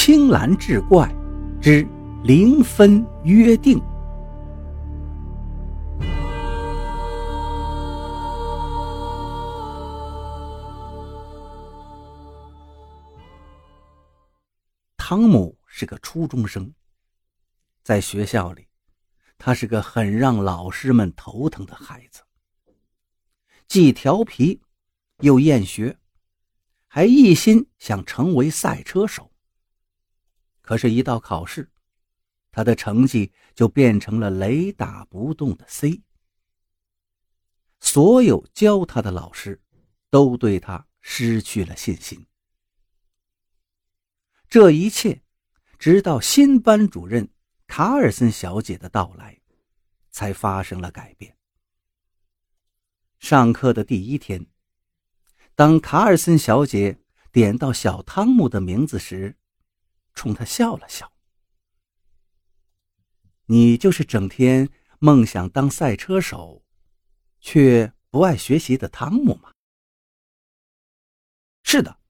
青蓝志怪之零分约定。汤姆是个初中生，在学校里，他是个很让老师们头疼的孩子，既调皮，又厌学，还一心想成为赛车手。可是，一到考试，他的成绩就变成了雷打不动的 C。所有教他的老师都对他失去了信心。这一切，直到新班主任卡尔森小姐的到来，才发生了改变。上课的第一天，当卡尔森小姐点到小汤姆的名字时，冲他笑了笑：“你就是整天梦想当赛车手，却不爱学习的汤姆吗？”“是的。”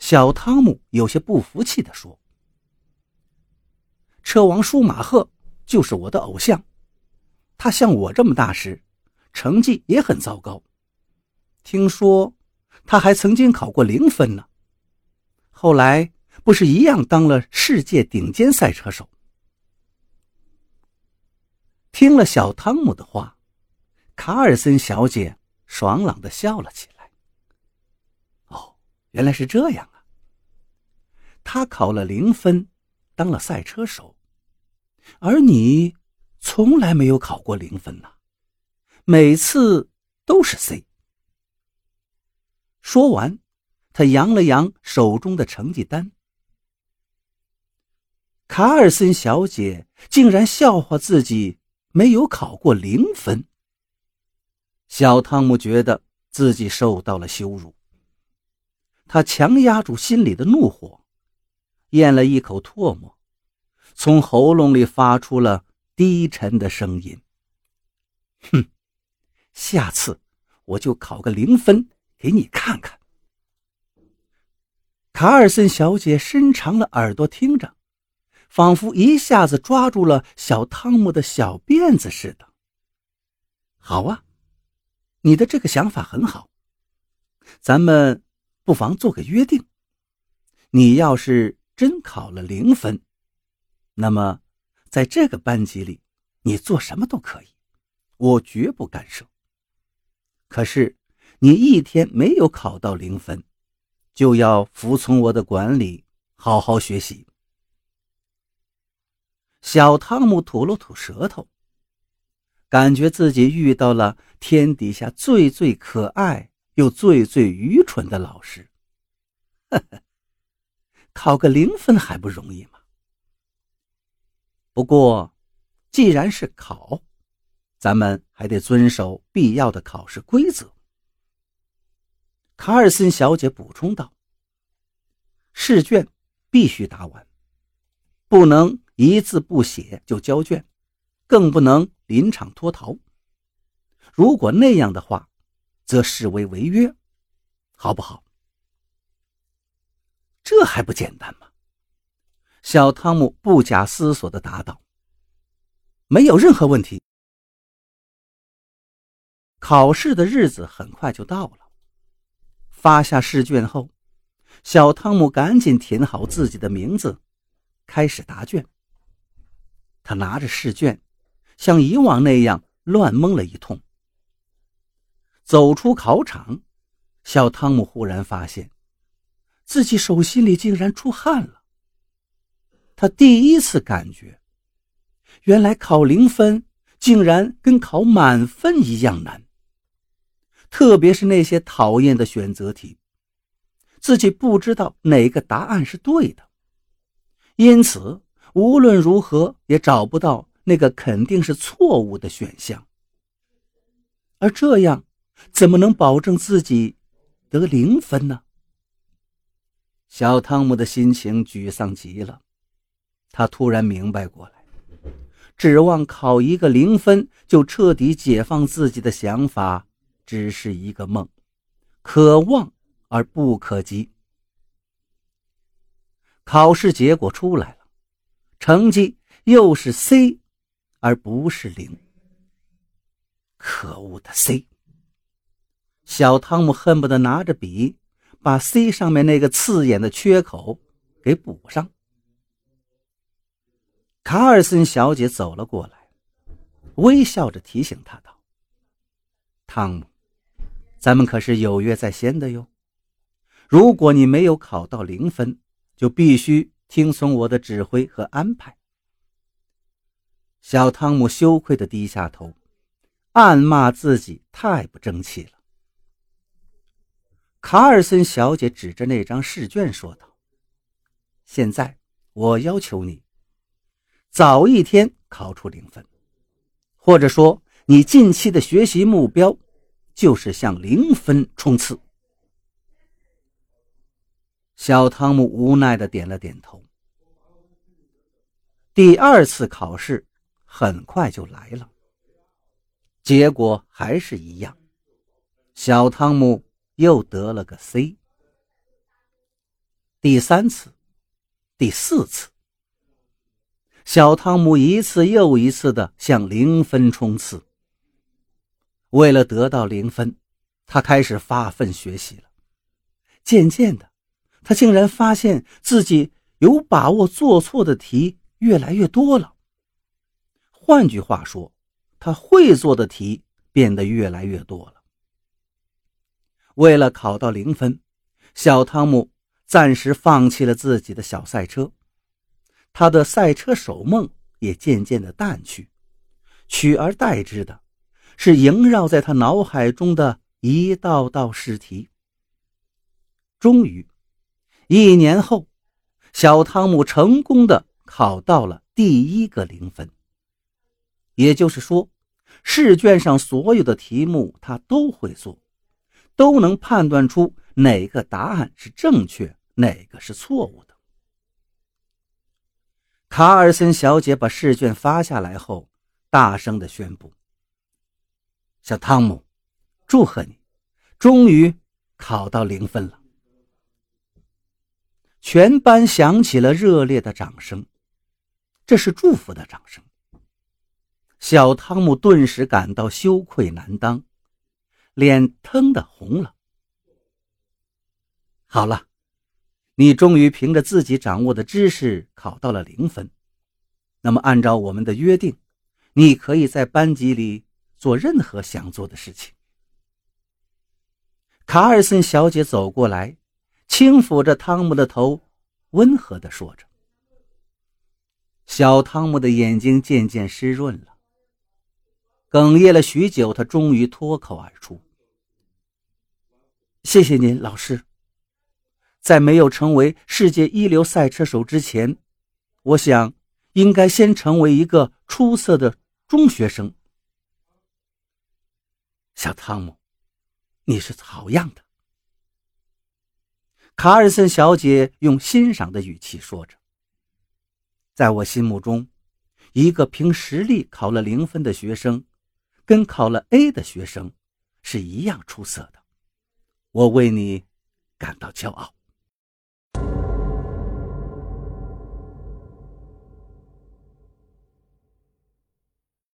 小汤姆有些不服气地说：“车王舒马赫就是我的偶像，他像我这么大时，成绩也很糟糕。听说他还曾经考过零分呢，后来……”不是一样当了世界顶尖赛车手？听了小汤姆的话，卡尔森小姐爽朗的笑了起来。哦，原来是这样啊！他考了零分，当了赛车手，而你从来没有考过零分呐，每次都是 C。说完，他扬了扬手中的成绩单。卡尔森小姐竟然笑话自己没有考过零分。小汤姆觉得自己受到了羞辱，他强压住心里的怒火，咽了一口唾沫，从喉咙里发出了低沉的声音：“哼，下次我就考个零分给你看看。”卡尔森小姐伸长了耳朵听着。仿佛一下子抓住了小汤姆的小辫子似的。好啊，你的这个想法很好。咱们不妨做个约定：你要是真考了零分，那么在这个班级里，你做什么都可以，我绝不干涉。可是你一天没有考到零分，就要服从我的管理，好好学习。小汤姆吐了吐舌头，感觉自己遇到了天底下最最可爱又最最愚蠢的老师。呵呵，考个零分还不容易吗？不过，既然是考，咱们还得遵守必要的考试规则。卡尔森小姐补充道：“试卷必须答完，不能。”一字不写就交卷，更不能临场脱逃。如果那样的话，则视为违约，好不好？这还不简单吗？小汤姆不假思索的答道：“没有任何问题。”考试的日子很快就到了。发下试卷后，小汤姆赶紧填好自己的名字，开始答卷。他拿着试卷，像以往那样乱蒙了一通。走出考场，小汤姆忽然发现，自己手心里竟然出汗了。他第一次感觉，原来考零分竟然跟考满分一样难。特别是那些讨厌的选择题，自己不知道哪个答案是对的，因此。无论如何也找不到那个肯定是错误的选项，而这样怎么能保证自己得零分呢？小汤姆的心情沮丧极了，他突然明白过来，指望考一个零分就彻底解放自己的想法只是一个梦，可望而不可及。考试结果出来了，成绩又是 C，而不是零。可恶的 C！小汤姆恨不得拿着笔把 C 上面那个刺眼的缺口给补上。卡尔森小姐走了过来，微笑着提醒他道：“汤姆，咱们可是有约在先的哟。如果你没有考到零分，就必须听从我的指挥和安排。”小汤姆羞愧的低下头。暗骂自己太不争气了。卡尔森小姐指着那张试卷说道：“现在我要求你，早一天考出零分，或者说你近期的学习目标就是向零分冲刺。”小汤姆无奈的点了点头。第二次考试很快就来了。结果还是一样，小汤姆又得了个 C。第三次、第四次，小汤姆一次又一次的向零分冲刺。为了得到零分，他开始发奋学习了。渐渐的，他竟然发现自己有把握做错的题越来越多了。换句话说，他会做的题变得越来越多了。为了考到零分，小汤姆暂时放弃了自己的小赛车，他的赛车手梦也渐渐的淡去，取而代之的是萦绕在他脑海中的一道道试题。终于，一年后，小汤姆成功的考到了第一个零分。也就是说，试卷上所有的题目他都会做，都能判断出哪个答案是正确，哪个是错误的。卡尔森小姐把试卷发下来后，大声的宣布：“小汤姆，祝贺你，终于考到零分了！”全班响起了热烈的掌声，这是祝福的掌声。小汤姆顿时感到羞愧难当，脸腾的红了。好了，你终于凭着自己掌握的知识考到了零分。那么，按照我们的约定，你可以在班级里做任何想做的事情。卡尔森小姐走过来，轻抚着汤姆的头，温和的说着。小汤姆的眼睛渐渐湿润了。哽咽了许久，他终于脱口而出：“谢谢您，老师。在没有成为世界一流赛车手之前，我想应该先成为一个出色的中学生。”小汤姆，你是好样的。”卡尔森小姐用欣赏的语气说着：“在我心目中，一个凭实力考了零分的学生。”跟考了 A 的学生是一样出色的，我为你感到骄傲。